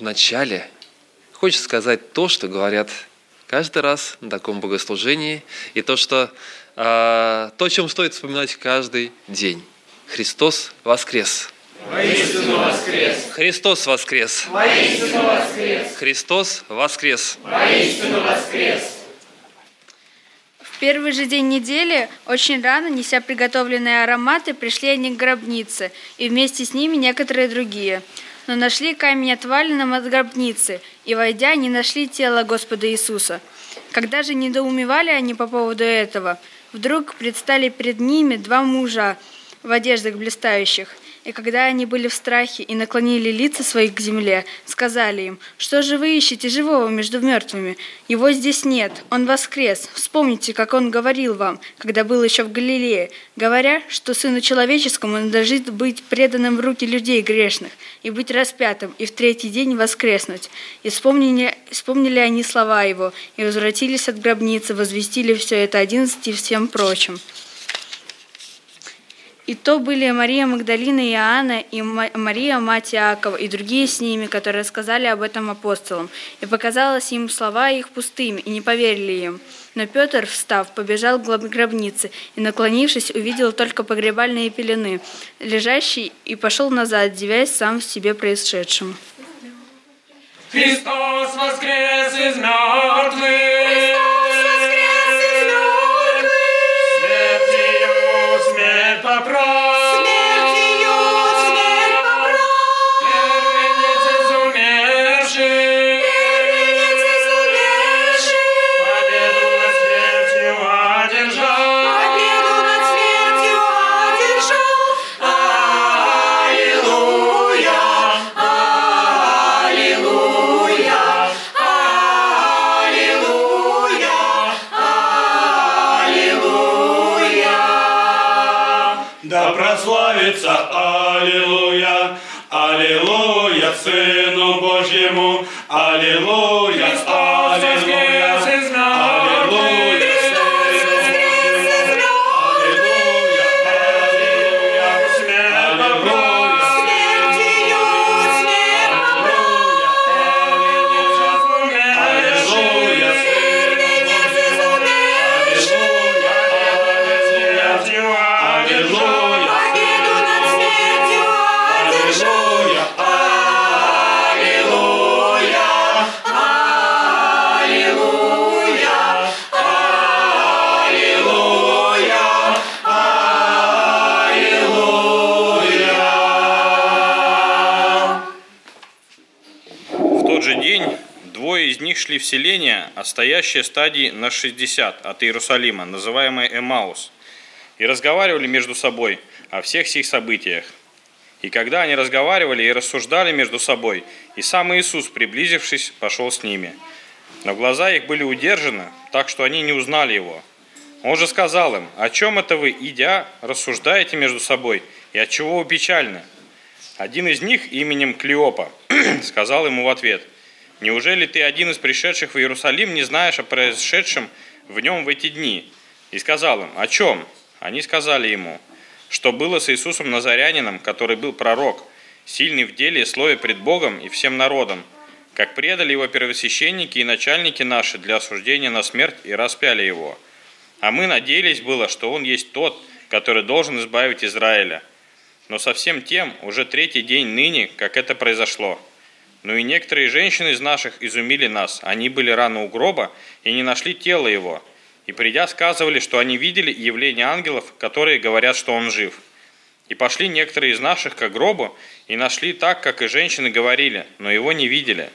вначале хочется сказать то, что говорят каждый раз на таком богослужении, и то, что, э, то, о чем стоит вспоминать каждый день. Христос воскрес! Воистину воскрес! Христос воскрес! Воистину воскрес! Христос воскрес! Воистину воскрес! В первый же день недели, очень рано, неся приготовленные ароматы, пришли они к гробнице, и вместе с ними некоторые другие. Но нашли камень отваленным от гробницы, и, войдя, не нашли тело Господа Иисуса. Когда же недоумевали они по поводу этого, вдруг предстали перед ними два мужа в одеждах блистающих – и когда они были в страхе и наклонили лица своих к земле, сказали им, «Что же вы ищете живого между мертвыми? Его здесь нет, он воскрес. Вспомните, как он говорил вам, когда был еще в Галилее, говоря, что Сыну Человеческому надлежит быть преданным в руки людей грешных и быть распятым, и в третий день воскреснуть». И вспомнили, вспомнили они слова его, и возвратились от гробницы, возвестили все это одиннадцати и всем прочим. И то были Мария Магдалина и Иоанна, и Мария, мать Иакова, и другие с ними, которые сказали об этом апостолам. И показалось им слова их пустыми, и не поверили им. Но Петр, встав, побежал к гробнице, и, наклонившись, увидел только погребальные пелены, лежащие, и пошел назад, девясь сам в себе происшедшему. Христос воскрес из мертвых! Сыну Божьему. Аллилуйя, шли в селение, отстоящее стадии на 60 от Иерусалима, называемое Эмаус, и разговаривали между собой о всех сих событиях. И когда они разговаривали и рассуждали между собой, и сам Иисус, приблизившись, пошел с ними. Но глаза их были удержаны, так что они не узнали его. Он же сказал им, о чем это вы, идя, рассуждаете между собой, и от чего вы печальны? Один из них именем Клеопа сказал ему в ответ – Неужели ты один из пришедших в Иерусалим не знаешь о происшедшем в нем в эти дни? И сказал им, о чем? Они сказали ему, что было с Иисусом Назарянином, который был пророк, сильный в деле и слове пред Богом и всем народом, как предали его первосвященники и начальники наши для осуждения на смерть и распяли его. А мы надеялись было, что он есть тот, который должен избавить Израиля. Но совсем тем уже третий день ныне, как это произошло. Но и некоторые женщины из наших изумили нас. Они были рано у гроба и не нашли тело его. И придя, сказывали, что они видели явление ангелов, которые говорят, что он жив. И пошли некоторые из наших к гробу и нашли так, как и женщины говорили, но его не видели.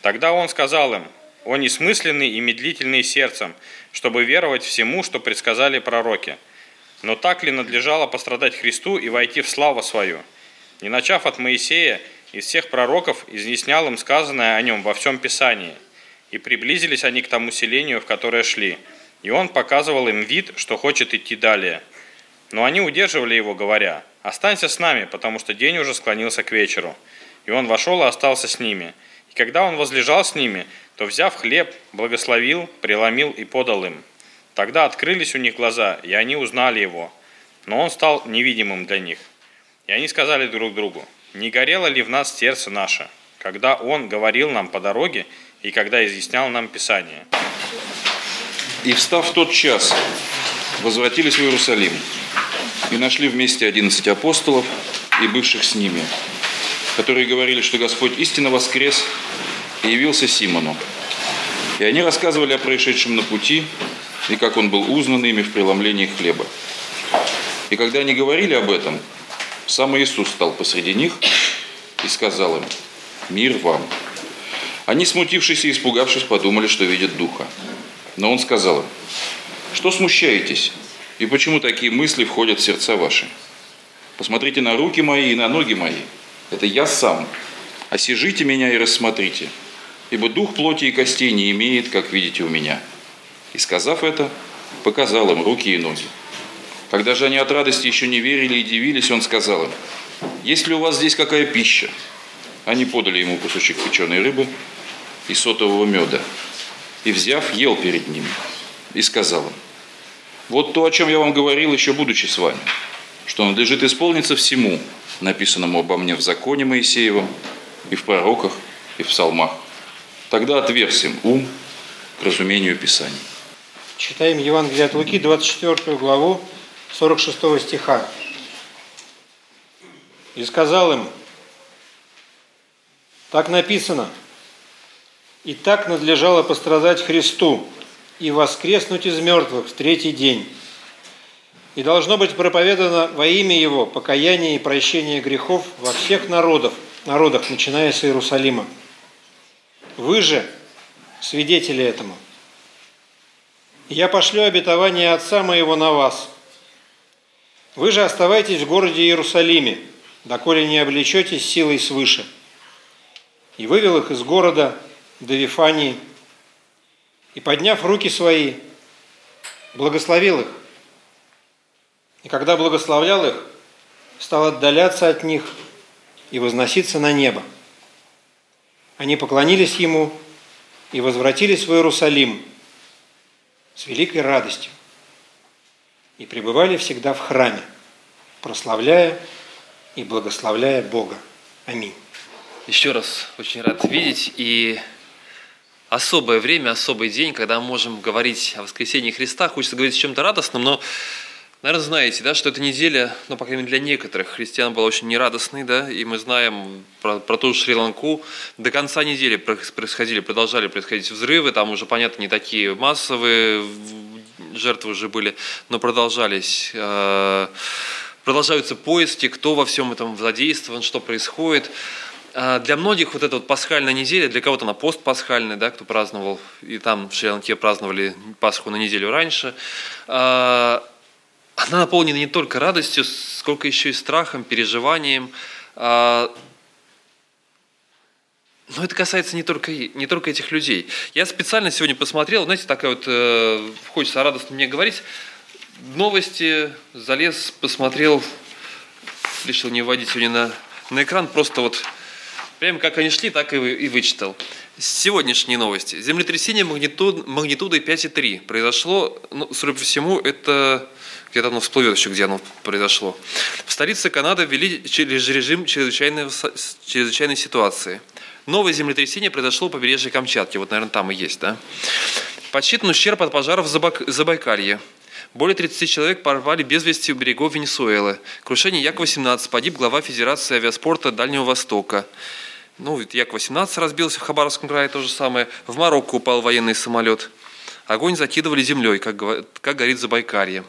Тогда он сказал им, «О несмысленный и медлительный сердцем, чтобы веровать всему, что предсказали пророки. Но так ли надлежало пострадать Христу и войти в славу свою? Не начав от Моисея из всех пророков изъяснял им сказанное о нем во всем Писании. И приблизились они к тому селению, в которое шли. И он показывал им вид, что хочет идти далее. Но они удерживали его, говоря, «Останься с нами, потому что день уже склонился к вечеру». И он вошел и остался с ними. И когда он возлежал с ними, то, взяв хлеб, благословил, преломил и подал им. Тогда открылись у них глаза, и они узнали его. Но он стал невидимым для них. И они сказали друг другу, не горело ли в нас сердце наше, когда Он говорил нам по дороге и когда изъяснял нам Писание. И встав в тот час, возвратились в Иерусалим и нашли вместе одиннадцать апостолов и бывших с ними, которые говорили, что Господь истинно воскрес и явился Симону. И они рассказывали о происшедшем на пути и как он был узнан ими в преломлении хлеба. И когда они говорили об этом, сам Иисус стал посреди них и сказал им, «Мир вам». Они, смутившись и испугавшись, подумали, что видят Духа. Но Он сказал им, «Что смущаетесь? И почему такие мысли входят в сердца ваши? Посмотрите на руки мои и на ноги мои. Это я сам. Осижите меня и рассмотрите, ибо дух плоти и костей не имеет, как видите у меня». И сказав это, показал им руки и ноги. Когда же они от радости еще не верили и дивились, он сказал им, «Есть ли у вас здесь какая пища?» Они подали ему кусочек печеной рыбы и сотового меда, и, взяв, ел перед ними, и сказал им, «Вот то, о чем я вам говорил, еще будучи с вами, что надлежит исполниться всему, написанному обо мне в законе Моисеевом, и в пророках, и в псалмах. Тогда отверз им ум к разумению Писаний». Читаем Евангелие от Луки, 24 главу, 46 стиха. «И сказал им, так написано, и так надлежало пострадать Христу и воскреснуть из мертвых в третий день. И должно быть проповедано во имя Его покаяние и прощение грехов во всех народов, народах, начиная с Иерусалима. Вы же свидетели этому. Я пошлю обетование Отца моего на вас. Вы же оставайтесь в городе Иерусалиме, доколе не облечетесь силой свыше. И вывел их из города до Вифании, и, подняв руки свои, благословил их. И когда благословлял их, стал отдаляться от них и возноситься на небо. Они поклонились ему и возвратились в Иерусалим с великой радостью и пребывали всегда в храме, прославляя и благословляя Бога. Аминь. Еще раз очень рад видеть и особое время, особый день, когда мы можем говорить о воскресении Христа. Хочется говорить о чем-то радостном, но, наверное, знаете, да, что эта неделя, ну, по крайней мере, для некоторых христиан была очень нерадостной, да, и мы знаем про, про ту же Шри-Ланку. До конца недели происходили, продолжали происходить взрывы, там уже, понятно, не такие массовые, жертвы уже были, но продолжались э, продолжаются поиски, кто во всем этом задействован, что происходит. А, для многих вот эта вот пасхальная неделя, для кого-то она постпасхальная, да, кто праздновал, и там в Шри-Ланке праздновали Пасху на неделю раньше, а, она наполнена не только радостью, сколько еще и страхом, переживанием. Но это касается не только, не только этих людей. Я специально сегодня посмотрел, знаете, такая вот, э, хочется радостно мне говорить, новости, залез, посмотрел, решил не вводить сегодня на, на экран, просто вот Прямо как они шли, так и, и вычитал. Сегодняшние новости. Землетрясение магнитуд, магнитудой 5,3 произошло, ну, судя по всему, это где-то оно всплывет еще, где оно произошло. В столице Канады ввели режим чрезвычайной, чрезвычайной ситуации. Новое землетрясение произошло у побережья Камчатки. Вот, наверное, там и есть, да? Подсчитан ущерб от пожаров в Забайкалье. Более 30 человек порвали без вести у берегов Венесуэлы. Крушение Як-18. Погиб глава Федерации авиаспорта Дальнего Востока. Ну, Як-18 разбился в Хабаровском крае, то же самое. В Марокко упал военный самолет. Огонь закидывали землей, как, как горит Забайкалье.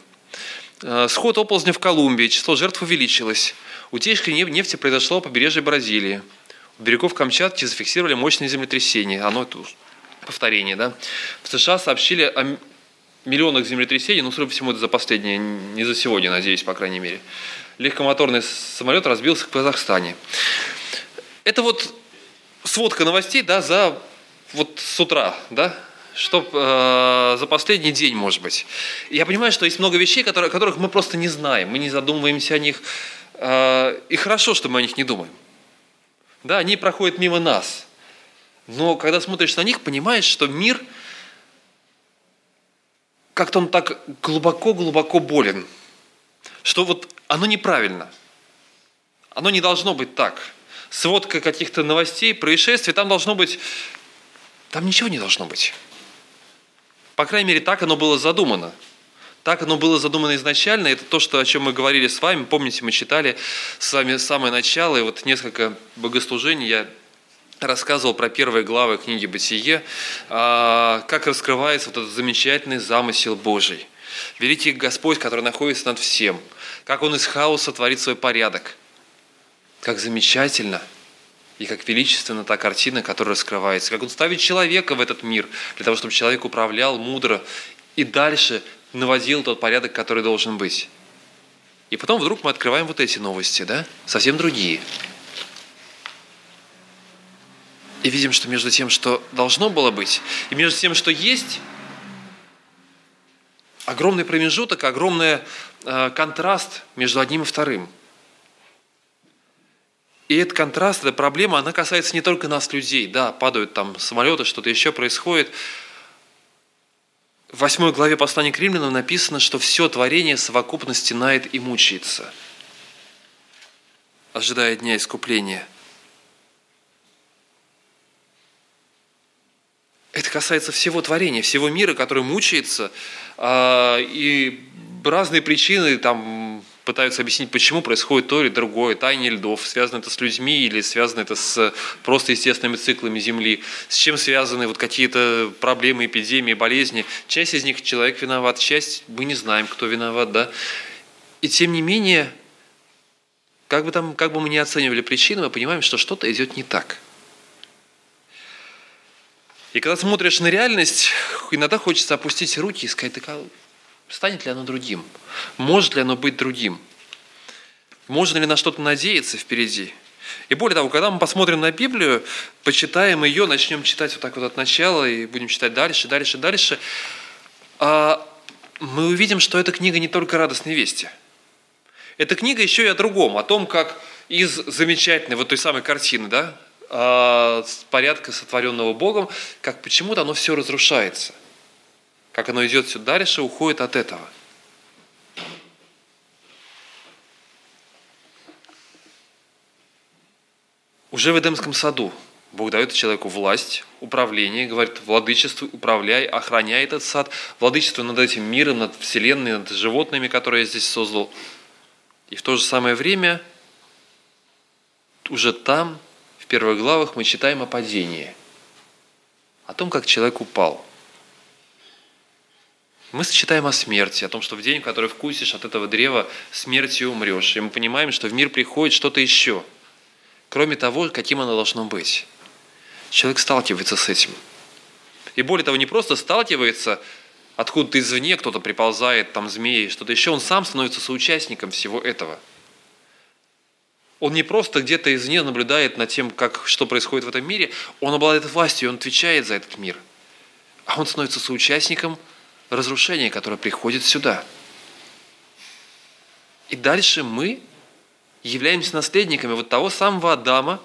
Э, сход оползня в Колумбии. Число жертв увеличилось. Утечка нефти произошла у побережья Бразилии. Берегов Камчатки зафиксировали мощное землетрясение. Оно это повторение, да. В США сообщили о миллионах землетрясений, ну, судя по всему, это за последние, не за сегодня, надеюсь, по крайней мере. Легкомоторный самолет разбился в Казахстане. Это вот сводка новостей, да, за вот с утра, да, что э, за последний день, может быть. Я понимаю, что есть много вещей, которые, которых мы просто не знаем, мы не задумываемся о них, э, и хорошо, что мы о них не думаем. Да, они проходят мимо нас. Но когда смотришь на них, понимаешь, что мир как-то он так глубоко-глубоко болен, что вот оно неправильно. Оно не должно быть так. сводка каких-то новостей, происшествий, там должно быть, там ничего не должно быть. По крайней мере, так оно было задумано. Так оно было задумано изначально. Это то, что, о чем мы говорили с вами. Помните, мы читали с вами самое начало, и вот несколько богослужений я рассказывал про первые главы книги «Бытие», а, как раскрывается вот этот замечательный замысел Божий. Великий Господь, который находится над всем, как Он из хаоса творит свой порядок, как замечательно и как величественно та картина, которая раскрывается, как Он ставит человека в этот мир, для того, чтобы человек управлял мудро и дальше наводил тот порядок, который должен быть. И потом вдруг мы открываем вот эти новости, да, совсем другие – и видим, что между тем, что должно было быть, и между тем, что есть, огромный промежуток, огромный э, контраст между одним и вторым. И этот контраст, эта проблема, она касается не только нас, людей. Да, падают там самолеты, что-то еще происходит. В восьмой главе послания к римлянам написано, что все творение совокупно стенает и мучается, ожидая дня искупления – Это касается всего творения, всего мира, который мучается, а, и разные причины там пытаются объяснить, почему происходит то или другое, таяние льдов, связано это с людьми или связано это с просто естественными циклами Земли, с чем связаны вот какие-то проблемы, эпидемии, болезни. Часть из них человек виноват, часть мы не знаем, кто виноват, да. И тем не менее, как бы, там, как бы мы ни оценивали причины, мы понимаем, что что-то идет не так – и когда смотришь на реальность, иногда хочется опустить руки и сказать, так, а станет ли оно другим? Может ли оно быть другим? Можно ли на что-то надеяться впереди? И более того, когда мы посмотрим на Библию, почитаем ее, начнем читать вот так вот от начала и будем читать дальше, дальше, дальше, а, мы увидим, что эта книга не только радостной вести. Эта книга еще и о другом, о том, как из замечательной вот той самой картины, да, э, порядка, сотворенного Богом, как почему-то оно все разрушается. Как оно идет все дальше, уходит от этого. Уже в Эдемском саду Бог дает человеку власть, управление, говорит, владычество, управляй, охраняй этот сад, владычество над этим миром, над вселенной, над животными, которые я здесь создал. И в то же самое время уже там первых главах мы читаем о падении, о том, как человек упал. Мы читаем о смерти, о том, что в день, который вкусишь от этого древа, смертью умрешь. И мы понимаем, что в мир приходит что-то еще, кроме того, каким оно должно быть. Человек сталкивается с этим. И более того, не просто сталкивается, откуда-то извне кто-то приползает, там змеи, что-то еще, он сам становится соучастником всего этого – он не просто где-то извне наблюдает над тем, как, что происходит в этом мире, он обладает властью, он отвечает за этот мир. А он становится соучастником разрушения, которое приходит сюда. И дальше мы являемся наследниками вот того самого Адама,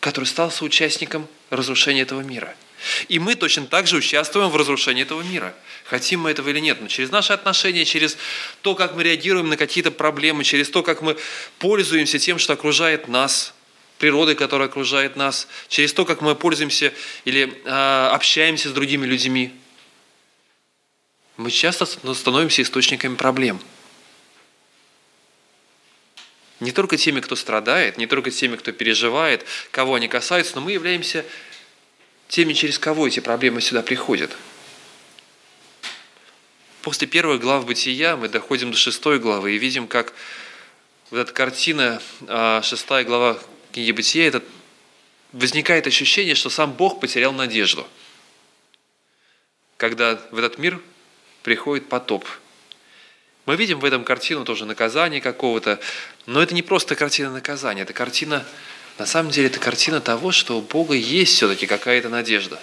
который стал соучастником разрушения этого мира – и мы точно так же участвуем в разрушении этого мира. Хотим мы этого или нет. Но через наши отношения, через то, как мы реагируем на какие-то проблемы, через то, как мы пользуемся тем, что окружает нас, природой, которая окружает нас, через то, как мы пользуемся или э, общаемся с другими людьми, мы часто становимся источниками проблем. Не только теми, кто страдает, не только теми, кто переживает, кого они касаются, но мы являемся теми, через кого эти проблемы сюда приходят. После первой главы Бытия мы доходим до шестой главы и видим, как вот эта картина, а, шестая глава книги Бытия, это возникает ощущение, что сам Бог потерял надежду. Когда в этот мир приходит потоп. Мы видим в этом картину тоже наказание какого-то, но это не просто картина наказания, это картина на самом деле это картина того, что у Бога есть все-таки какая-то надежда.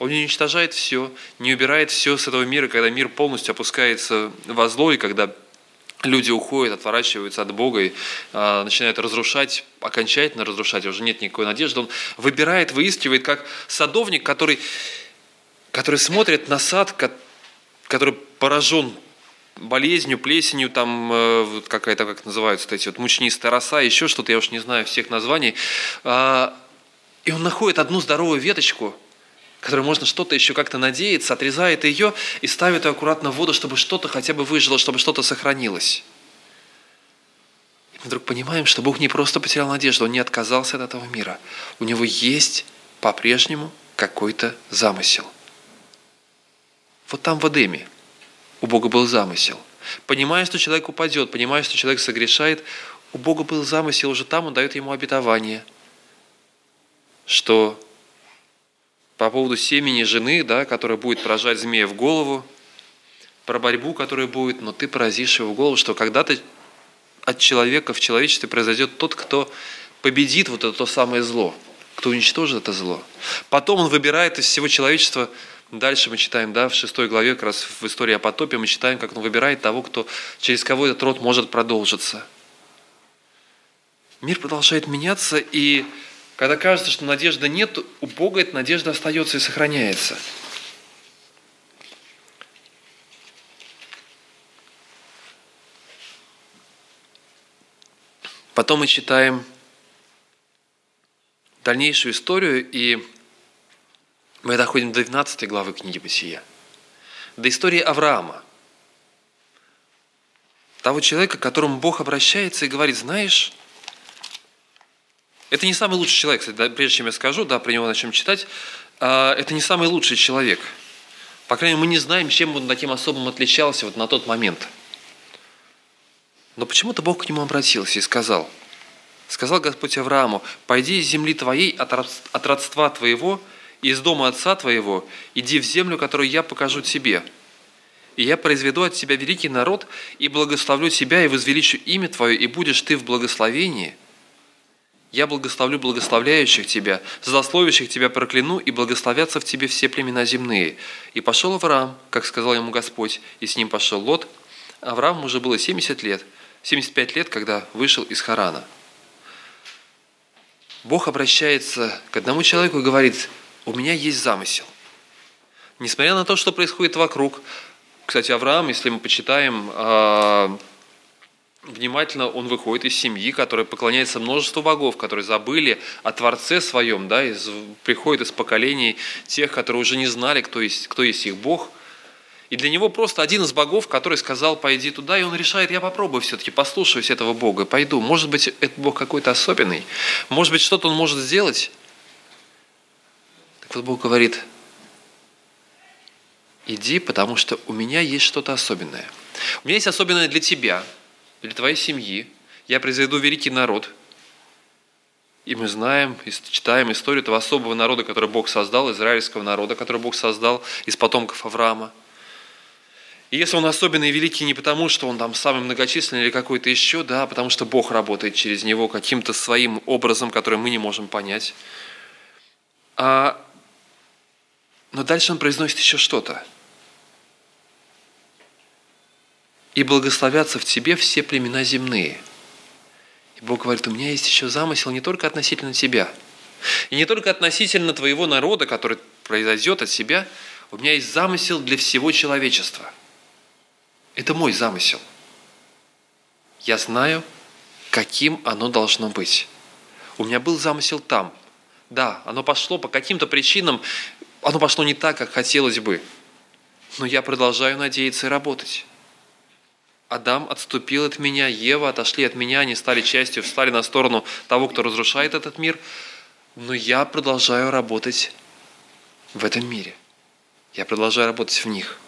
Он не уничтожает все, не убирает все с этого мира, когда мир полностью опускается во зло, и когда люди уходят, отворачиваются от Бога и а, начинают разрушать, окончательно разрушать, уже нет никакой надежды. Он выбирает, выискивает, как садовник, который, который смотрит на сад, который поражен болезнью, плесенью, там э, какая-то, как называются эти вот мучнистая роса, еще что-то, я уж не знаю всех названий. А, и он находит одну здоровую веточку, которой можно что-то еще как-то надеяться, отрезает ее и ставит ее аккуратно в воду, чтобы что-то хотя бы выжило, чтобы что-то сохранилось. И мы вдруг понимаем, что Бог не просто потерял надежду, Он не отказался от этого мира. У Него есть по-прежнему какой-то замысел. Вот там в Эдеме у Бога был замысел. Понимая, что человек упадет, понимая, что человек согрешает, у Бога был замысел, уже там Он дает ему обетование, что по поводу семени жены, да, которая будет поражать змея в голову, про борьбу, которая будет, но ты поразишь его в голову, что когда-то от человека в человечестве произойдет тот, кто победит вот это то самое зло, кто уничтожит это зло. Потом он выбирает из всего человечества, дальше мы читаем, да, в шестой главе, как раз в истории о потопе, мы читаем, как он выбирает того, кто, через кого этот род может продолжиться. Мир продолжает меняться, и когда кажется, что надежды нет, у Бога эта надежда остается и сохраняется. Потом мы читаем дальнейшую историю, и мы доходим до 12 главы книги Бытия, до истории Авраама, того человека, к которому Бог обращается и говорит, знаешь, это не самый лучший человек, кстати, да, прежде чем я скажу, да, про него начнем читать, а, это не самый лучший человек. По крайней мере, мы не знаем, чем он таким особым отличался вот на тот момент. Но почему-то Бог к нему обратился и сказал, сказал Господь Аврааму, «Пойди из земли твоей, от родства твоего, из дома отца твоего, иди в землю, которую я покажу тебе. И я произведу от тебя великий народ, и благословлю тебя, и возвеличу имя твое, и будешь ты в благословении – я благословлю благословляющих тебя, злословящих тебя прокляну, и благословятся в тебе все племена земные. И пошел Авраам, как сказал ему Господь, и с ним пошел Лот. Аврааму уже было 70 лет, 75 лет, когда вышел из Харана. Бог обращается к одному человеку и говорит, у меня есть замысел. Несмотря на то, что происходит вокруг, кстати, Авраам, если мы почитаем а, внимательно он выходит из семьи, которая поклоняется множеству богов, которые забыли о Творце своем, да, из, приходит из поколений тех, которые уже не знали, кто есть, кто есть их Бог. И для него просто один из богов, который сказал, пойди туда, и он решает, я попробую все-таки, послушаюсь этого Бога, пойду. Может быть, этот Бог какой-то особенный, может быть, что-то он может сделать. Так вот Бог говорит, иди, потому что у меня есть что-то особенное. У меня есть особенное для тебя – для твоей семьи. Я произведу великий народ. И мы знаем, и читаем историю этого особого народа, который Бог создал, израильского народа, который Бог создал из потомков Авраама. И если он особенный и великий не потому, что он там самый многочисленный или какой-то еще, да, а потому что Бог работает через него каким-то своим образом, который мы не можем понять. А... Но дальше он произносит еще что-то – и благословятся в тебе все племена земные. И Бог говорит, у меня есть еще замысел не только относительно тебя, и не только относительно твоего народа, который произойдет от себя, у меня есть замысел для всего человечества. Это мой замысел. Я знаю, каким оно должно быть. У меня был замысел там. Да, оно пошло по каким-то причинам, оно пошло не так, как хотелось бы. Но я продолжаю надеяться и работать. Адам отступил от меня, Ева отошли от меня, они стали частью, встали на сторону того, кто разрушает этот мир. Но я продолжаю работать в этом мире. Я продолжаю работать в них.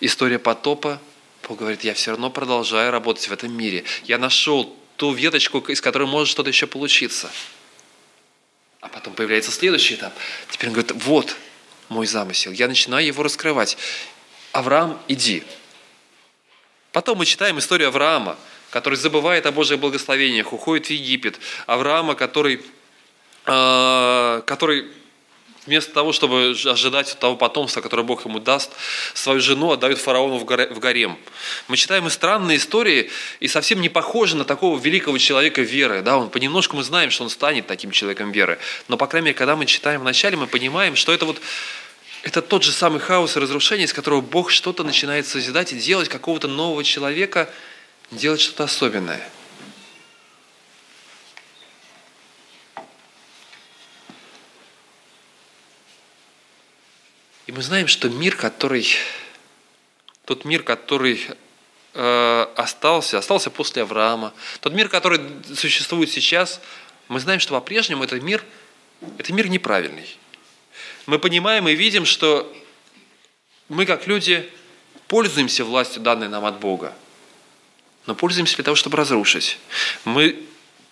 История потопа, Бог говорит, я все равно продолжаю работать в этом мире. Я нашел ту веточку, из которой может что-то еще получиться. А потом появляется следующий этап. Теперь он говорит, вот мой замысел. Я начинаю его раскрывать. Авраам, иди. Потом мы читаем историю Авраама, который забывает о Божьих благословениях, уходит в Египет. Авраама, который, э, который вместо того, чтобы ожидать того потомства, которое Бог ему даст, свою жену отдают фараону в гарем. Мы читаем и странные истории, и совсем не похожи на такого великого человека веры. Да? Он, понемножку мы знаем, что он станет таким человеком веры. Но, по крайней мере, когда мы читаем вначале, мы понимаем, что это вот это тот же самый хаос и разрушение, из которого Бог что-то начинает созидать и делать какого-то нового человека, делать что-то особенное. И мы знаем, что мир, который, тот мир, который э, остался, остался после Авраама, тот мир, который существует сейчас, мы знаем, что по-прежнему этот мир, это мир неправильный. Мы понимаем и видим, что мы как люди пользуемся властью, данной нам от Бога, но пользуемся для того, чтобы разрушить. Мы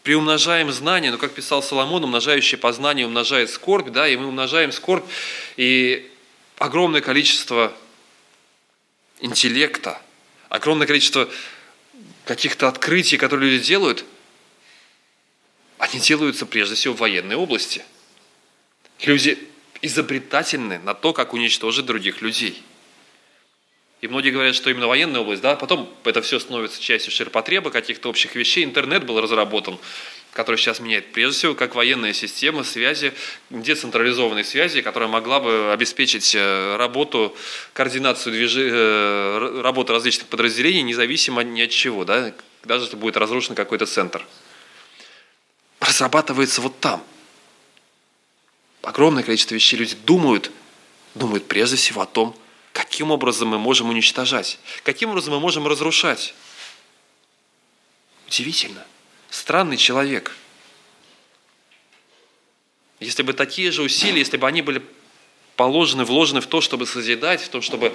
приумножаем знания, но, как писал Соломон, умножающий познание умножает скорбь, да, и мы умножаем скорбь, и огромное количество интеллекта, огромное количество каких-то открытий, которые люди делают, они делаются прежде всего в военной области. Люди изобретательны на то, как уничтожить других людей. И многие говорят, что именно военная область, да, потом это все становится частью ширпотреба, каких-то общих вещей. Интернет был разработан который сейчас меняет прежде всего как военная система связи, децентрализованной связи, которая могла бы обеспечить э, работу, координацию движи, э, работы различных подразделений, независимо ни от чего, да, даже если будет разрушен какой-то центр. Разрабатывается вот там. Огромное количество вещей люди думают, думают прежде всего о том, каким образом мы можем уничтожать, каким образом мы можем разрушать. Удивительно странный человек. Если бы такие же усилия, если бы они были положены, вложены в то, чтобы созидать, в то, чтобы,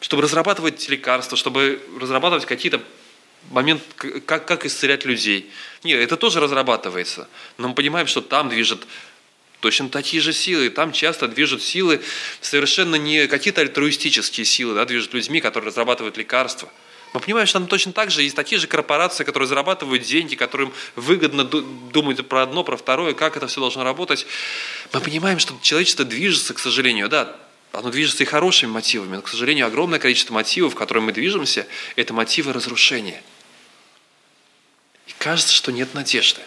чтобы разрабатывать лекарства, чтобы разрабатывать какие-то моменты, как, как исцелять людей. Нет, это тоже разрабатывается. Но мы понимаем, что там движет точно такие же силы. Там часто движут силы совершенно не какие-то альтруистические силы, да, движут людьми, которые разрабатывают лекарства – мы понимаем, что там точно так же есть такие же корпорации, которые зарабатывают деньги, которым выгодно думать про одно, про второе, как это все должно работать. Мы понимаем, что человечество движется, к сожалению, да, оно движется и хорошими мотивами, но, к сожалению, огромное количество мотивов, в которые мы движемся, это мотивы разрушения. И кажется, что нет надежды.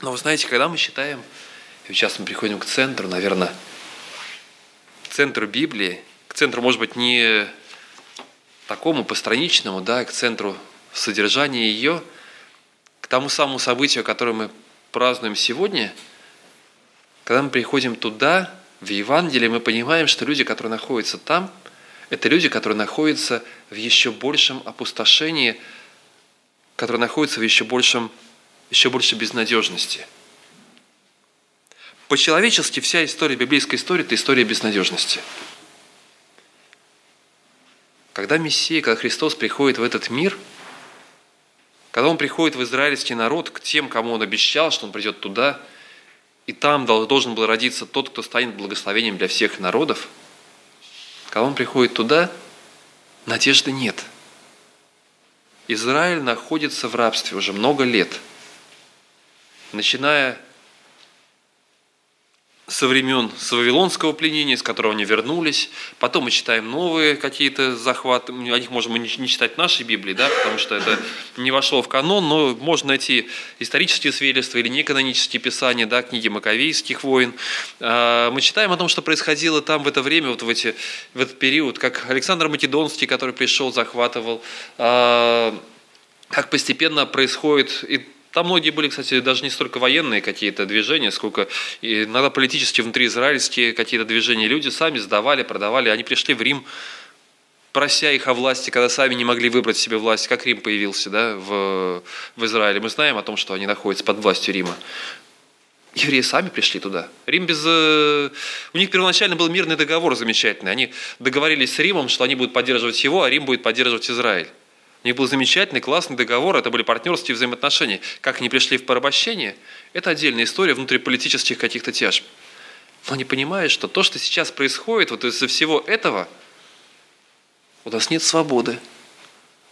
Но вы знаете, когда мы считаем, и сейчас мы приходим к центру, наверное, к центру Библии, к центру, может быть, не такому постраничному, да, к центру содержания ее, к тому самому событию, которое мы празднуем сегодня, когда мы приходим туда, в Евангелие, мы понимаем, что люди, которые находятся там, это люди, которые находятся в еще большем опустошении, которые находятся в еще большем, еще больше безнадежности. По-человечески вся история, библейская история – это история безнадежности – когда Мессия, когда Христос приходит в этот мир, когда Он приходит в израильский народ, к тем, кому Он обещал, что Он придет туда, и там должен был родиться тот, кто станет благословением для всех народов, когда Он приходит туда, надежды нет. Израиль находится в рабстве уже много лет, начиная со времен с Вавилонского пленения, с которого они вернулись. Потом мы читаем новые какие-то захваты. О них можем не читать в нашей Библии, да, потому что это не вошло в канон, но можно найти исторические свидетельства или неканонические писания, да, книги Маковейских войн. А, мы читаем о том, что происходило там в это время, вот в, эти, в этот период, как Александр Македонский, который пришел, захватывал, а, как постепенно происходит и там многие были, кстати, даже не столько военные какие-то движения, сколько иногда политические внутриизраильские какие-то движения. Люди сами сдавали, продавали. Они пришли в Рим, прося их о власти, когда сами не могли выбрать себе власть. Как Рим появился да, в, в Израиле? Мы знаем о том, что они находятся под властью Рима. Евреи сами пришли туда. Рим без... Э, у них первоначально был мирный договор замечательный. Они договорились с Римом, что они будут поддерживать его, а Рим будет поддерживать Израиль. У них был замечательный, классный договор, это были партнерские взаимоотношения. Как они пришли в порабощение, это отдельная история внутриполитических каких-то тяжб. Но они понимают, что то, что сейчас происходит, вот из-за всего этого, у нас нет свободы,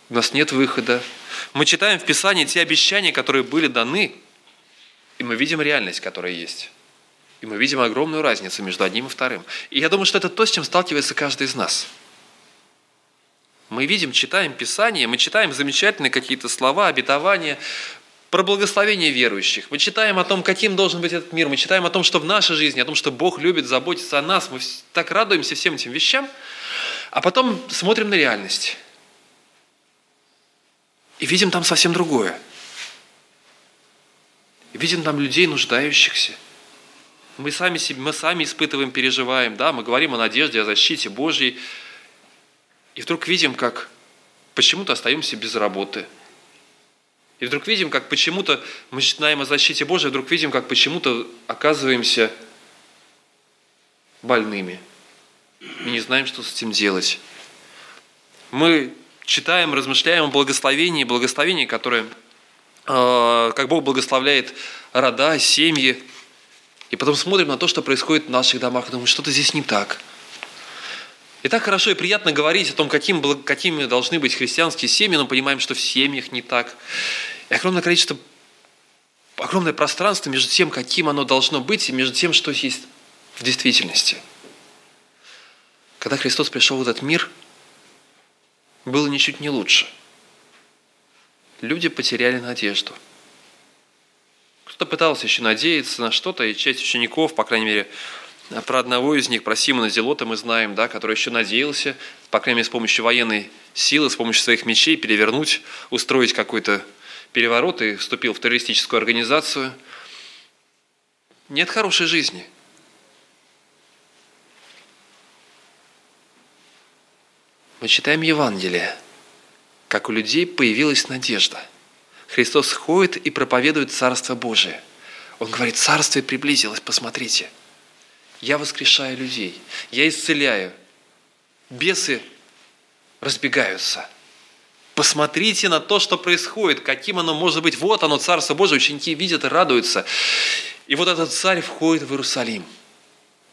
у нас нет выхода. Мы читаем в Писании те обещания, которые были даны, и мы видим реальность, которая есть. И мы видим огромную разницу между одним и вторым. И я думаю, что это то, с чем сталкивается каждый из нас – мы видим, читаем Писание, мы читаем замечательные какие-то слова, обетования, про благословение верующих. Мы читаем о том, каким должен быть этот мир. Мы читаем о том, что в нашей жизни, о том, что Бог любит заботиться о нас. Мы так радуемся всем этим вещам. А потом смотрим на реальность. И видим там совсем другое. И видим там людей нуждающихся. Мы сами, мы сами испытываем, переживаем, да, мы говорим о надежде, о защите Божьей. И вдруг видим, как почему-то остаемся без работы. И вдруг видим, как почему-то мы начинаем о защите Божьей, вдруг видим, как почему-то оказываемся больными. И не знаем, что с этим делать. Мы читаем, размышляем о благословении, благословении, которое, э, как Бог благословляет рода, семьи, и потом смотрим на то, что происходит в наших домах, и думаем, что-то здесь не так. И так хорошо и приятно говорить о том, каким, какими должны быть христианские семьи, но понимаем, что в семьях не так. И огромное количество, огромное пространство между тем, каким оно должно быть, и между тем, что есть в действительности. Когда Христос пришел в этот мир, было ничуть не лучше. Люди потеряли надежду – кто-то пытался еще надеяться на что-то, и часть учеников, по крайней мере, про одного из них, про Симона Зелота мы знаем, да, который еще надеялся, по крайней мере, с помощью военной силы, с помощью своих мечей перевернуть, устроить какой-то переворот и вступил в террористическую организацию. Нет хорошей жизни. Мы читаем Евангелие, как у людей появилась надежда – Христос ходит и проповедует Царство Божие. Он говорит, Царствие приблизилось, посмотрите. Я воскрешаю людей, я исцеляю. Бесы разбегаются. Посмотрите на то, что происходит, каким оно может быть. Вот оно, Царство Божие, ученики видят и радуются. И вот этот царь входит в Иерусалим.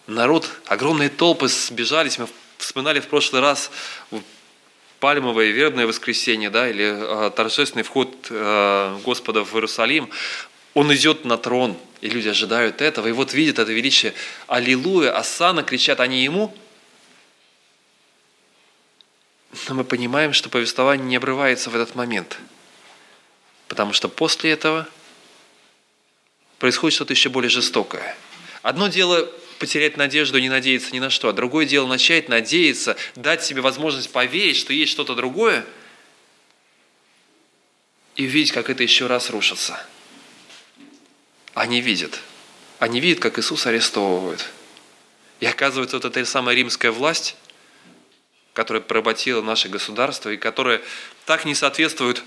Народ, огромные толпы сбежались. Мы вспоминали в прошлый раз пальмовое вербное воскресенье, да, или э, торжественный вход э, Господа в Иерусалим, он идет на трон, и люди ожидают этого, и вот видят это величие. Аллилуйя, Асана, кричат они ему. Но мы понимаем, что повествование не обрывается в этот момент. Потому что после этого происходит что-то еще более жестокое. Одно дело потерять надежду, не надеяться ни на что. А другое дело начать надеяться, дать себе возможность поверить, что есть что-то другое, и увидеть, как это еще раз рушится. Они видят. Они видят, как Иисус арестовывают. И оказывается, вот эта самая римская власть, которая поработила наше государство и которая так не соответствует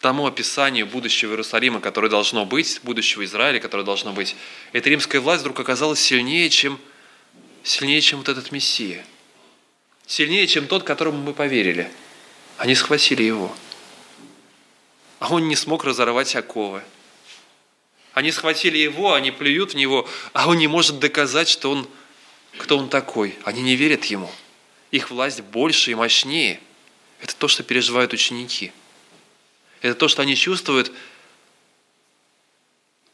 тому описанию будущего Иерусалима, которое должно быть, будущего Израиля, которое должно быть, эта римская власть вдруг оказалась сильнее, чем, сильнее, чем вот этот Мессия. Сильнее, чем тот, которому мы поверили. Они схватили его. А он не смог разорвать оковы. Они схватили его, они плюют в него, а он не может доказать, что он, кто он такой. Они не верят ему. Их власть больше и мощнее. Это то, что переживают ученики – это то, что они чувствуют,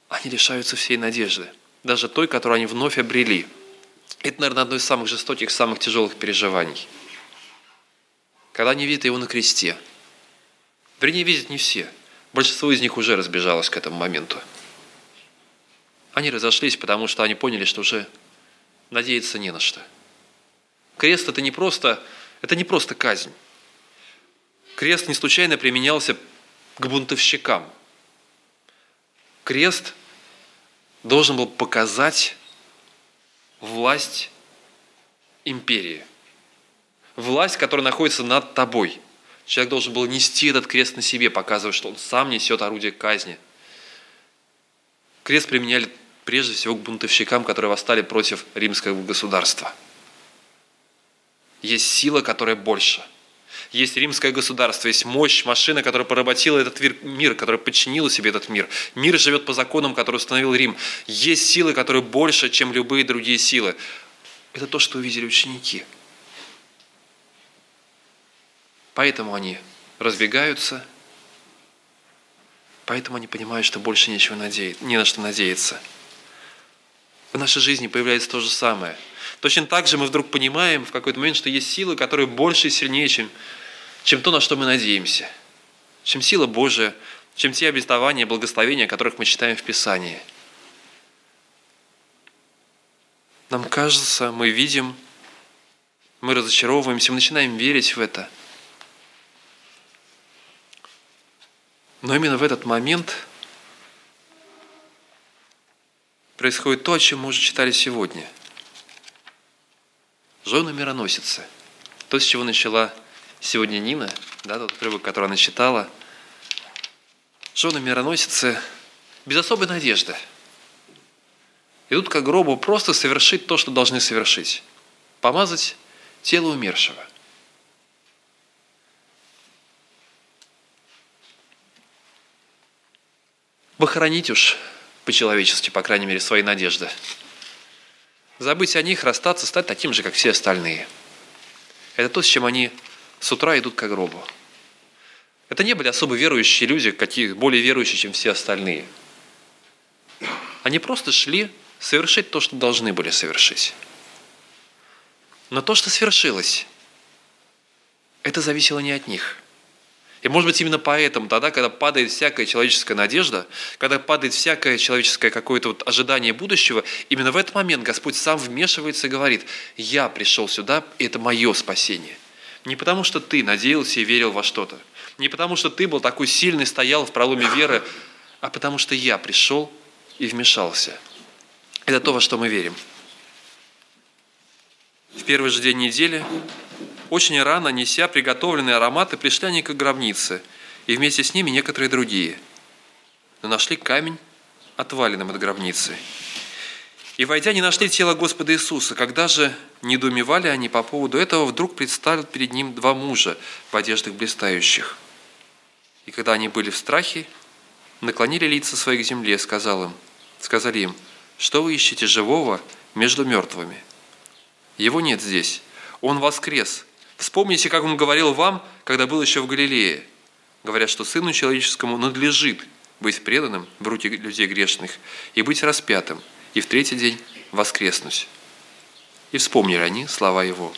они лишаются всей надежды, даже той, которую они вновь обрели. Это, наверное, одно из самых жестоких, самых тяжелых переживаний. Когда они видят его на кресте. Вернее, видят не все. Большинство из них уже разбежалось к этому моменту. Они разошлись, потому что они поняли, что уже надеяться не на что. Крест это не просто, это не просто казнь. Крест не случайно применялся к бунтовщикам. Крест должен был показать власть империи. Власть, которая находится над тобой. Человек должен был нести этот крест на себе, показывая, что он сам несет орудие казни. Крест применяли прежде всего к бунтовщикам, которые восстали против римского государства. Есть сила, которая больше – есть римское государство, есть мощь, машина, которая поработила этот мир, которая подчинила себе этот мир. Мир живет по законам, которые установил Рим. Есть силы, которые больше, чем любые другие силы. Это то, что увидели ученики. Поэтому они разбегаются, поэтому они понимают, что больше нечего надеять, не на что надеяться. В нашей жизни появляется то же самое. Точно так же мы вдруг понимаем в какой-то момент, что есть силы, которые больше и сильнее, чем чем то, на что мы надеемся, чем сила Божия, чем те обетования благословения, о которых мы читаем в Писании. Нам кажется, мы видим, мы разочаровываемся, мы начинаем верить в это. Но именно в этот момент происходит то, о чем мы уже читали сегодня. Жены мироносицы. То, с чего начала сегодня Нина, да, тот отрывок, который она читала. Жены мироносицы без особой надежды. Идут к гробу просто совершить то, что должны совершить. Помазать тело умершего. Похоронить уж по-человечески, по крайней мере, свои надежды. Забыть о них, расстаться, стать таким же, как все остальные. Это то, с чем они с утра идут к гробу. Это не были особо верующие люди, какие более верующие, чем все остальные. Они просто шли совершить то, что должны были совершить. Но то, что свершилось, это зависело не от них – и может быть именно поэтому тогда, когда падает всякая человеческая надежда, когда падает всякое человеческое какое-то вот ожидание будущего, именно в этот момент Господь сам вмешивается и говорит, я пришел сюда, и это мое спасение. Не потому, что ты надеялся и верил во что-то, не потому, что ты был такой сильный, стоял в проломе веры, а потому что я пришел и вмешался. Это то, во что мы верим. В первый же день недели очень рано, неся приготовленные ароматы, пришли они к гробнице, и вместе с ними некоторые другие. Но нашли камень отваленным от гробницы. И, войдя, не нашли тело Господа Иисуса. Когда же недоумевали они по поводу этого, вдруг предстали перед ним два мужа в одеждах блистающих. И когда они были в страхе, наклонили лица свои к земле, сказал им, сказали им, что вы ищете живого между мертвыми? Его нет здесь, он воскрес, Вспомните, как он говорил вам, когда был еще в Галилее, говоря, что Сыну Человеческому надлежит быть преданным в руки людей грешных и быть распятым, и в третий день воскреснуть. И вспомнили они слова его.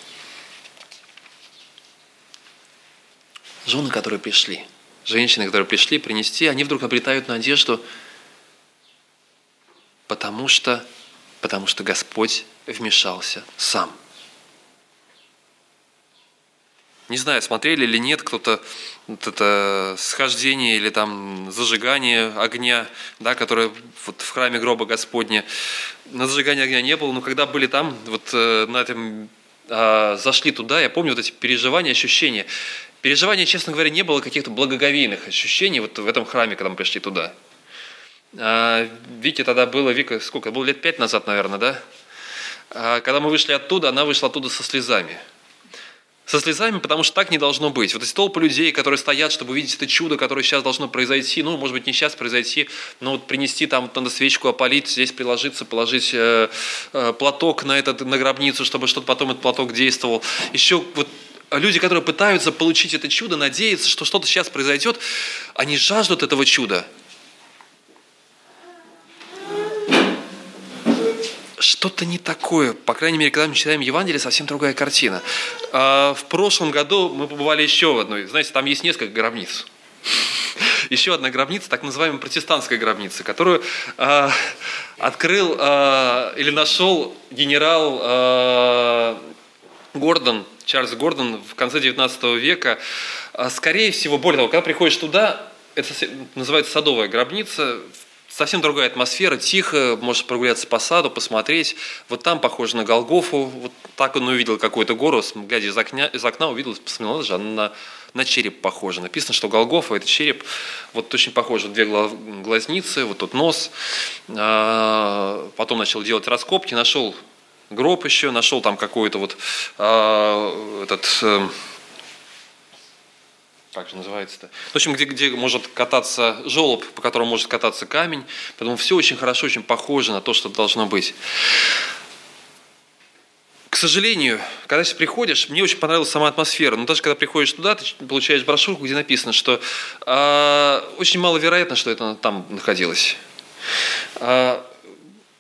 Жены, которые пришли, женщины, которые пришли принести, они вдруг обретают надежду, потому что, потому что Господь вмешался сам – не знаю, смотрели или нет кто-то вот это схождение или там зажигание огня, да, которое вот в храме гроба Господня. На зажигание огня не было, но когда были там, вот э, на этом а, зашли туда, я помню вот эти переживания, ощущения. Переживания, честно говоря, не было каких-то благоговейных ощущений вот в этом храме, когда мы пришли туда. А, Вике тогда было, Вика, сколько, было лет пять назад, наверное, да? А, когда мы вышли оттуда, она вышла оттуда со слезами со слезами, потому что так не должно быть. Вот эти толпы людей, которые стоят, чтобы увидеть это чудо, которое сейчас должно произойти, ну, может быть, не сейчас произойти, но вот принести там, надо свечку опалить, здесь приложиться, положить э, э, платок на, этот, на гробницу, чтобы что-то потом этот платок действовал. Еще вот люди, которые пытаются получить это чудо, надеяться, что что-то сейчас произойдет, они жаждут этого чуда. Что-то не такое. По крайней мере, когда мы читаем Евангелие, совсем другая картина. А, в прошлом году мы побывали еще в одной. Знаете, там есть несколько гробниц. Еще одна гробница, так называемая протестантская гробница, которую э, открыл э, или нашел генерал э, Гордон, Чарльз Гордон в конце 19 века. Скорее всего, более того, когда приходишь туда, это называется садовая гробница, совсем другая атмосфера, тихо, можешь прогуляться по саду, посмотреть. Вот там похоже на Голгофу, вот так он увидел какую-то гору, глядя из окна, из окна увидел, посмотрел, даже на, на череп похоже. Написано, что Голгофа – это череп, вот очень похоже, две глазницы, вот тут нос. А, потом начал делать раскопки, нашел гроб еще, нашел там какой-то вот а, этот эм, как же называется-то? В общем, где, где может кататься желоб, по которому может кататься камень. Поэтому все очень хорошо, очень похоже на то, что должно быть. К сожалению, когда ты приходишь, мне очень понравилась сама атмосфера. Но даже когда приходишь туда, ты получаешь брошюрку, где написано, что э, очень маловероятно, что это там находилось. Э,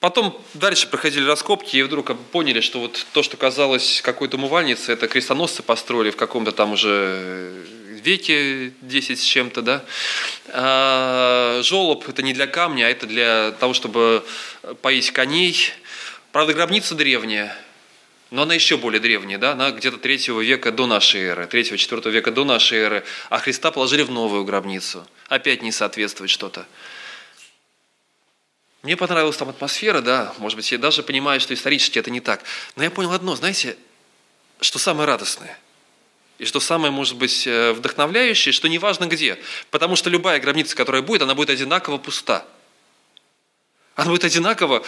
Потом дальше проходили раскопки и вдруг поняли, что вот то, что казалось какой-то умывальницей, это крестоносцы построили в каком-то там уже веке 10 с чем-то, да. А, жолоб – это не для камня, а это для того, чтобы поить коней. Правда, гробница древняя, но она еще более древняя, да, она где-то третьего века до нашей эры, третьего четвертого века до нашей эры, а Христа положили в новую гробницу. Опять не соответствует что-то. Мне понравилась там атмосфера, да, может быть, я даже понимаю, что исторически это не так. Но я понял одно, знаете, что самое радостное – и что самое, может быть, э, вдохновляющее, что неважно где. Потому что любая гробница, которая будет, она будет одинаково пуста. Она будет одинаково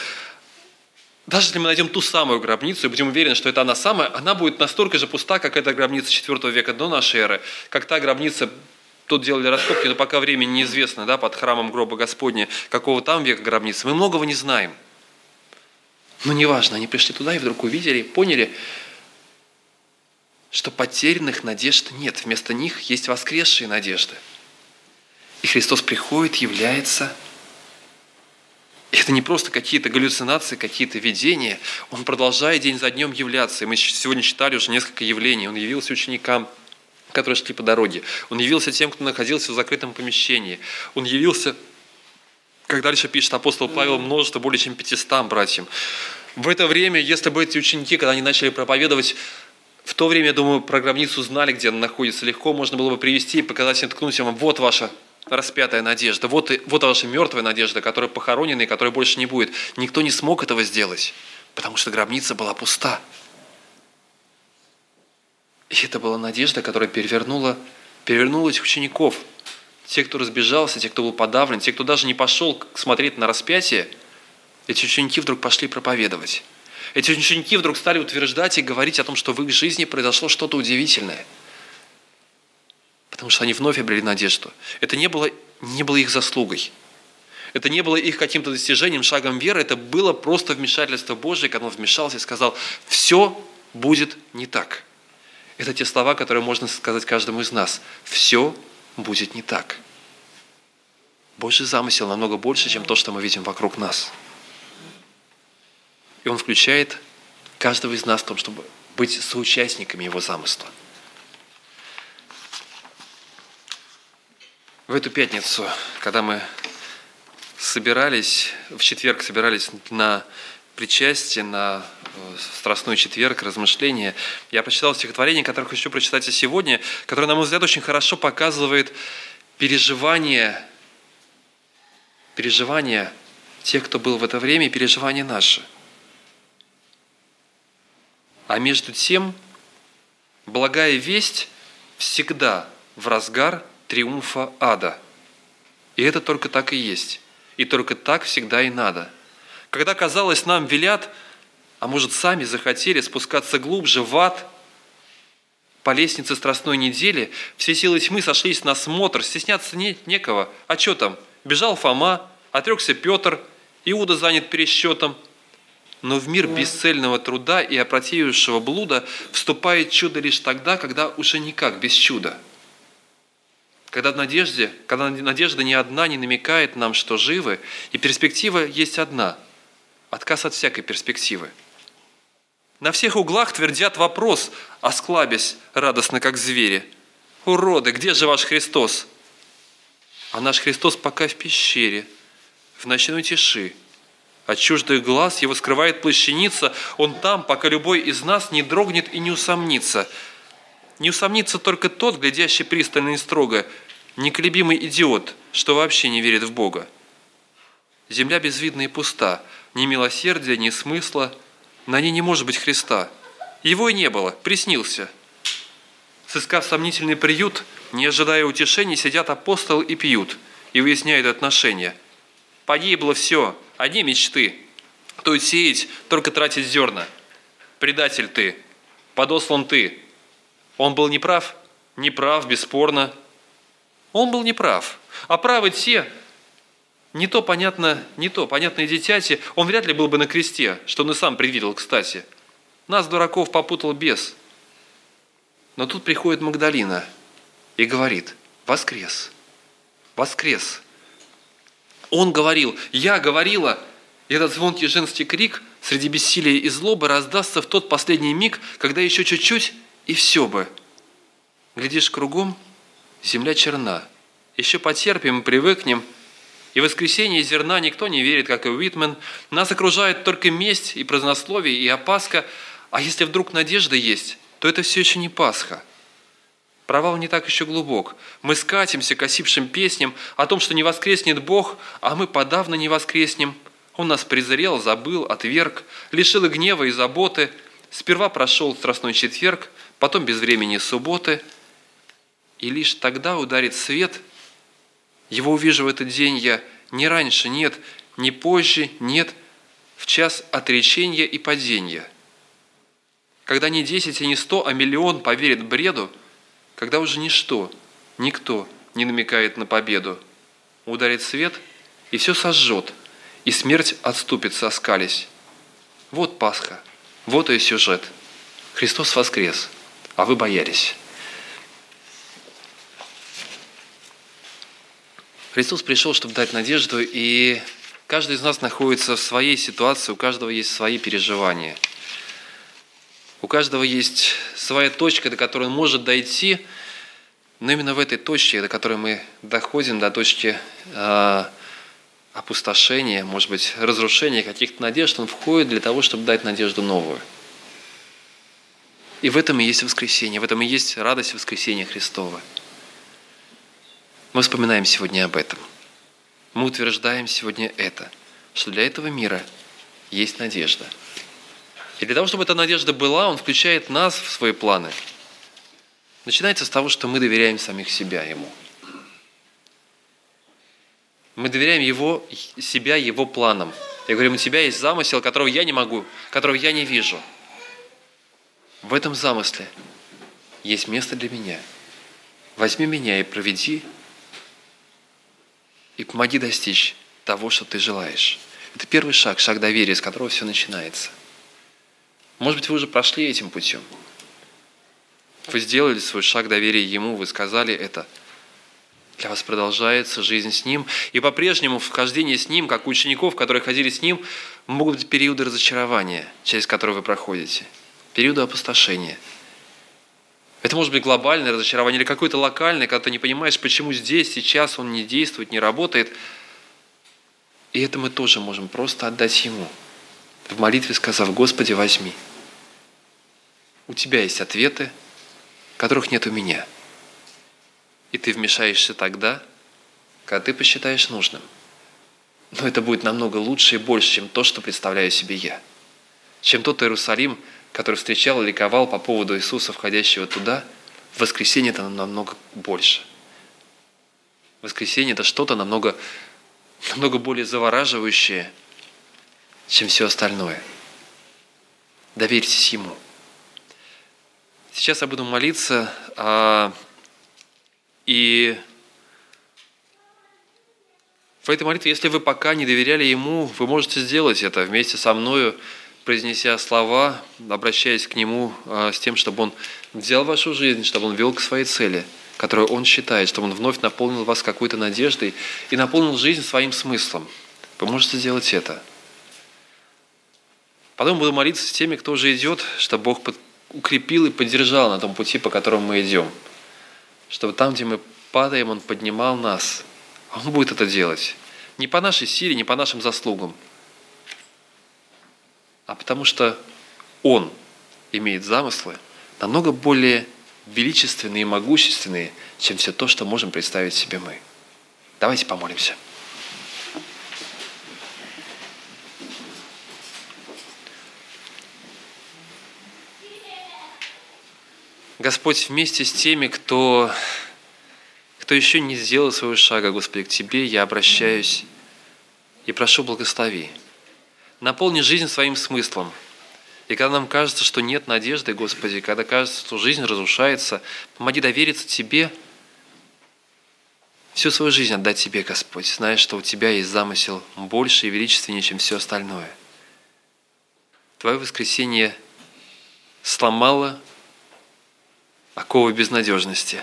даже если мы найдем ту самую гробницу и будем уверены, что это она самая, она будет настолько же пуста, как эта гробница 4 века до нашей эры, как та гробница, тут делали раскопки, но пока времени неизвестно, да, под храмом гроба Господня, какого там века гробницы. Мы многого не знаем. Но неважно, они пришли туда и вдруг увидели, поняли, что потерянных надежд нет. Вместо них есть воскресшие надежды. И Христос приходит, является – это не просто какие-то галлюцинации, какие-то видения. Он продолжает день за днем являться. И мы сегодня читали уже несколько явлений. Он явился ученикам, которые шли по дороге. Он явился тем, кто находился в закрытом помещении. Он явился, как дальше пишет апостол Павел, множество, более чем 500 братьям. В это время, если бы эти ученики, когда они начали проповедовать, в то время, я думаю, про знали, где она находится, легко можно было бы привести и показать им, ткнуть им, вот ваша распятая надежда, вот, вот ваша мертвая надежда, которая похоронена и которой больше не будет. Никто не смог этого сделать, потому что гробница была пуста. И это была надежда, которая перевернула, перевернула этих учеников. Те, кто разбежался, те, кто был подавлен, те, кто даже не пошел смотреть на распятие, эти ученики вдруг пошли проповедовать. Эти ученики вдруг стали утверждать и говорить о том, что в их жизни произошло что-то удивительное – потому что они вновь обрели надежду. Это не было, не было их заслугой. Это не было их каким-то достижением, шагом веры, это было просто вмешательство Божие, когда Он вмешался и сказал, все будет не так. Это те слова, которые можно сказать каждому из нас. Все будет не так. Божий замысел намного больше, чем то, что мы видим вокруг нас. Он включает каждого из нас в том, чтобы быть соучастниками Его замысла. В эту пятницу, когда мы собирались, в четверг собирались на причастие, на э, Страстной четверг, размышления, я прочитал стихотворение, которое хочу прочитать и сегодня, которое, на мой взгляд, очень хорошо показывает переживание, переживание тех, кто был в это время, и переживания наши. А между тем, благая весть всегда в разгар – триумфа ада. И это только так и есть. И только так всегда и надо. Когда, казалось, нам велят, а может, сами захотели спускаться глубже в ад, по лестнице Страстной недели, все силы тьмы сошлись на смотр, стесняться не, некого. А что там? Бежал Фома, отрекся Петр, Иуда занят пересчетом. Но в мир бесцельного труда и опротивившего блуда вступает чудо лишь тогда, когда уже никак без чуда – когда, надежде, когда надежда ни одна не намекает нам, что живы, и перспектива есть одна – отказ от всякой перспективы. На всех углах твердят вопрос, осклабясь радостно, как звери. «Уроды, где же ваш Христос?» А наш Христос пока в пещере, в ночной тиши. От чуждых глаз его скрывает плащаница, он там, пока любой из нас не дрогнет и не усомнится – не усомнится только тот, глядящий пристально и строго, неколебимый идиот, что вообще не верит в Бога. Земля безвидна и пуста, ни милосердия, ни смысла, на ней не может быть Христа. Его и не было, приснился. Сыскав сомнительный приют, не ожидая утешения, сидят апостолы и пьют, и выясняют отношения. Погибло все, одни мечты. То есть сеять, только тратить зерна. Предатель ты, подослан ты, он был неправ? Неправ, бесспорно. Он был неправ. А правы те, не то, понятно, не то, понятные дитяти, он вряд ли был бы на кресте, что он и сам предвидел, кстати. Нас, дураков, попутал бес. Но тут приходит Магдалина и говорит, воскрес, воскрес. Он говорил, я говорила, и этот звонкий женский крик среди бессилия и злобы раздастся в тот последний миг, когда еще чуть-чуть и все бы. Глядишь кругом, земля черна. Еще потерпим привыкнем. И воскресенье зерна никто не верит, как и Уитмен. Нас окружает только месть и празднословие, и опаска. А если вдруг надежда есть, то это все еще не Пасха. Провал не так еще глубок. Мы скатимся к осипшим песням о том, что не воскреснет Бог, а мы подавно не воскреснем. Он нас презрел, забыл, отверг, лишил и гнева и заботы. Сперва прошел страстной четверг, потом без времени субботы. И лишь тогда ударит свет. Его увижу в этот день я не раньше, нет, не позже, нет, в час отречения и падения. Когда не десять и не сто, а миллион поверит бреду – когда уже ничто, никто не намекает на победу. Ударит свет, и все сожжет, и смерть отступится, оскались. Вот Пасха, вот и сюжет. Христос воскрес, а вы боялись. Христос пришел, чтобы дать надежду, и каждый из нас находится в своей ситуации, у каждого есть свои переживания – у каждого есть своя точка, до которой он может дойти, но именно в этой точке, до которой мы доходим, до точки э, опустошения, может быть, разрушения каких-то надежд, он входит для того, чтобы дать надежду новую. И в этом и есть воскресение, в этом и есть радость воскресения Христова. Мы вспоминаем сегодня об этом. Мы утверждаем сегодня это, что для этого мира есть надежда – и для того, чтобы эта надежда была, Он включает нас в свои планы. Начинается с того, что мы доверяем самих себя Ему. Мы доверяем его, себя Его планам. Я говорю, у тебя есть замысел, которого я не могу, которого я не вижу. В этом замысле есть место для меня. Возьми меня и проведи, и помоги достичь того, что ты желаешь. Это первый шаг, шаг доверия, с которого все начинается – может быть, вы уже прошли этим путем. Вы сделали свой шаг доверия Ему, вы сказали это. Для вас продолжается жизнь с Ним. И по-прежнему вхождение с Ним, как у учеников, которые ходили с Ним, могут быть периоды разочарования, через которые вы проходите. Периоды опустошения. Это может быть глобальное разочарование или какое-то локальное, когда ты не понимаешь, почему здесь, сейчас он не действует, не работает. И это мы тоже можем просто отдать Ему – в молитве сказав, Господи, возьми. У тебя есть ответы, которых нет у меня. И ты вмешаешься тогда, когда ты посчитаешь нужным. Но это будет намного лучше и больше, чем то, что представляю себе я. Чем тот Иерусалим, который встречал и ликовал по поводу Иисуса, входящего туда, в воскресенье это намного больше. Воскресенье – это что-то намного, намного более завораживающее – чем все остальное. Доверьтесь Ему. Сейчас я буду молиться, а, и в этой молитве, если вы пока не доверяли Ему, вы можете сделать это вместе со мною, произнеся слова, обращаясь к Нему а, с тем, чтобы Он взял вашу жизнь, чтобы Он вел к своей цели, которую Он считает, чтобы Он вновь наполнил вас какой-то надеждой и наполнил жизнь своим смыслом. Вы можете сделать это – Потом буду молиться с теми, кто уже идет, чтобы Бог укрепил и поддержал на том пути, по которому мы идем. Чтобы там, где мы падаем, Он поднимал нас. Он будет это делать. Не по нашей силе, не по нашим заслугам, а потому что Он имеет замыслы намного более величественные и могущественные, чем все то, что можем представить себе мы. Давайте помолимся. Господь, вместе с теми, кто, кто еще не сделал своего шага, Господи, к Тебе я обращаюсь и прошу благослови. Наполни жизнь своим смыслом. И когда нам кажется, что нет надежды, Господи, когда кажется, что жизнь разрушается, помоги довериться Тебе, всю свою жизнь отдать Тебе, Господь, зная, что у Тебя есть замысел больше и величественнее, чем все остальное. Твое воскресение сломало оковы безнадежности.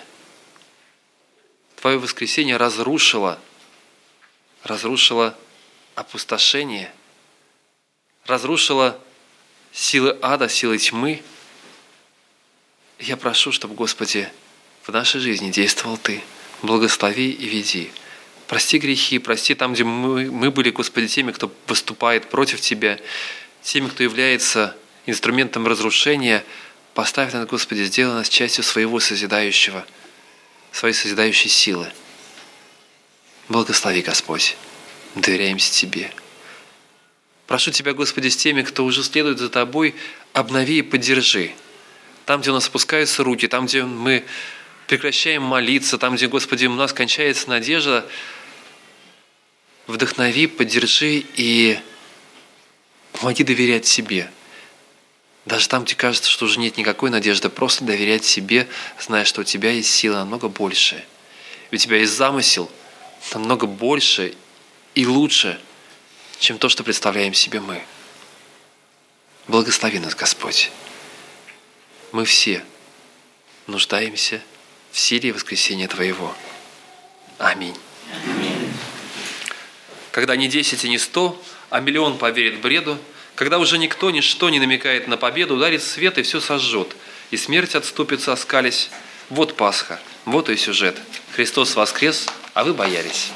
Твое воскресение разрушило, разрушило опустошение, разрушило силы ада, силы тьмы. Я прошу, чтобы, Господи, в нашей жизни действовал Ты. Благослови и веди. Прости грехи, прости там, где мы, мы были, Господи, теми, кто выступает против Тебя, теми, кто является инструментом разрушения. Поставь нас, Господи, сделай нас частью своего созидающего, своей созидающей силы. Благослови, Господь. Доверяемся Тебе. Прошу Тебя, Господи, с теми, кто уже следует за Тобой, обнови и поддержи. Там, где у нас опускаются руки, там, где мы прекращаем молиться, там, где, Господи, у нас кончается надежда, вдохнови, поддержи и помоги доверять себе. Даже там, где кажется, что уже нет никакой надежды, просто доверять себе, зная, что у тебя есть сила намного больше. У тебя есть замысел намного больше и лучше, чем то, что представляем себе мы. Благослови нас, Господь. Мы все нуждаемся в силе воскресения Твоего. Аминь. Когда не десять и не сто, а миллион поверит бреду, когда уже никто, ничто не намекает на победу, ударит свет и все сожжет, и смерть отступится, оскались. Вот Пасха, вот и сюжет. Христос воскрес, а вы боялись.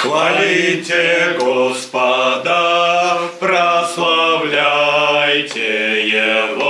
Хвалите Господа, прославляйте Его,